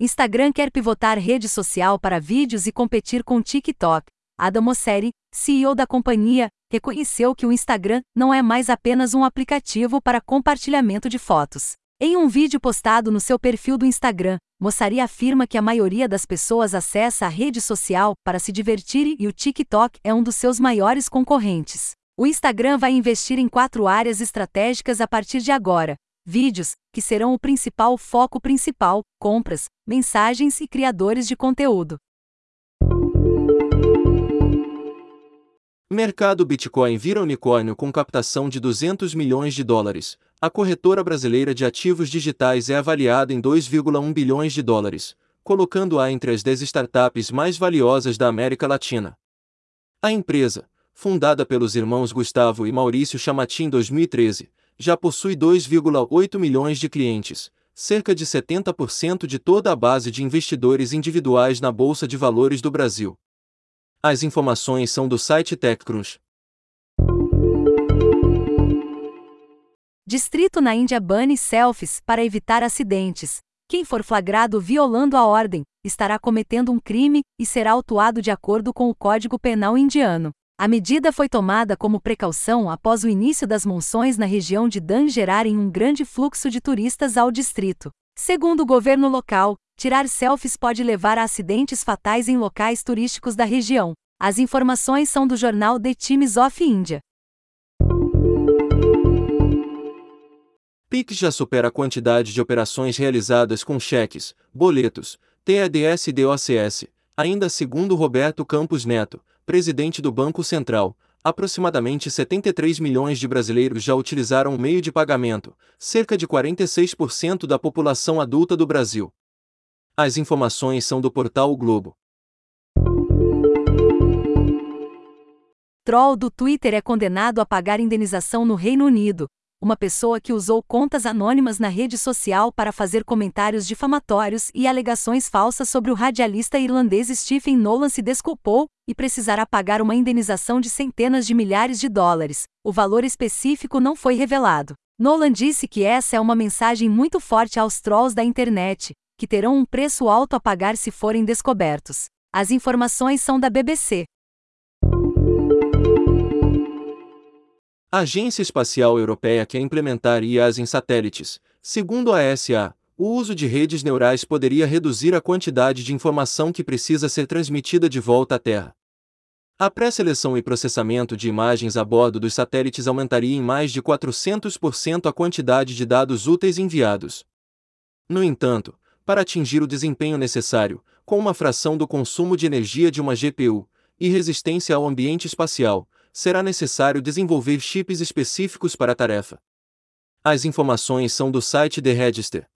Instagram quer pivotar rede social para vídeos e competir com TikTok. Adam Mosseri, CEO da companhia, reconheceu que o Instagram não é mais apenas um aplicativo para compartilhamento de fotos. Em um vídeo postado no seu perfil do Instagram, Mossari afirma que a maioria das pessoas acessa a rede social para se divertir e o TikTok é um dos seus maiores concorrentes. O Instagram vai investir em quatro áreas estratégicas a partir de agora: vídeos, que serão o principal foco principal, compras, mensagens e criadores de conteúdo. Mercado Bitcoin vira unicórnio com captação de 200 milhões de dólares. A corretora brasileira de ativos digitais é avaliada em 2,1 bilhões de dólares, colocando-a entre as 10 startups mais valiosas da América Latina. A empresa, fundada pelos irmãos Gustavo e Maurício Chamatin em 2013, já possui 2,8 milhões de clientes, cerca de 70% de toda a base de investidores individuais na Bolsa de Valores do Brasil. As informações são do site TechCrunch. Distrito na Índia bane selfies para evitar acidentes. Quem for flagrado violando a ordem estará cometendo um crime e será autuado de acordo com o Código Penal indiano. A medida foi tomada como precaução após o início das monções na região de Dan gerarem um grande fluxo de turistas ao distrito. Segundo o governo local, tirar selfies pode levar a acidentes fatais em locais turísticos da região. As informações são do jornal The Times of India. Pix já supera a quantidade de operações realizadas com cheques, boletos, TEDS e DOCS. Ainda segundo Roberto Campos Neto, presidente do Banco Central, aproximadamente 73 milhões de brasileiros já utilizaram o meio de pagamento, cerca de 46% da população adulta do Brasil. As informações são do portal o Globo. Troll do Twitter é condenado a pagar indenização no Reino Unido. Uma pessoa que usou contas anônimas na rede social para fazer comentários difamatórios e alegações falsas sobre o radialista irlandês Stephen Nolan se desculpou e precisará pagar uma indenização de centenas de milhares de dólares. O valor específico não foi revelado. Nolan disse que essa é uma mensagem muito forte aos trolls da internet, que terão um preço alto a pagar se forem descobertos. As informações são da BBC. A Agência Espacial Europeia quer implementar IAs em satélites. Segundo a SA, o uso de redes neurais poderia reduzir a quantidade de informação que precisa ser transmitida de volta à Terra. A pré-seleção e processamento de imagens a bordo dos satélites aumentaria em mais de 400% a quantidade de dados úteis enviados. No entanto, para atingir o desempenho necessário, com uma fração do consumo de energia de uma GPU, e resistência ao ambiente espacial, será necessário desenvolver chips específicos para a tarefa. As informações são do site The Register.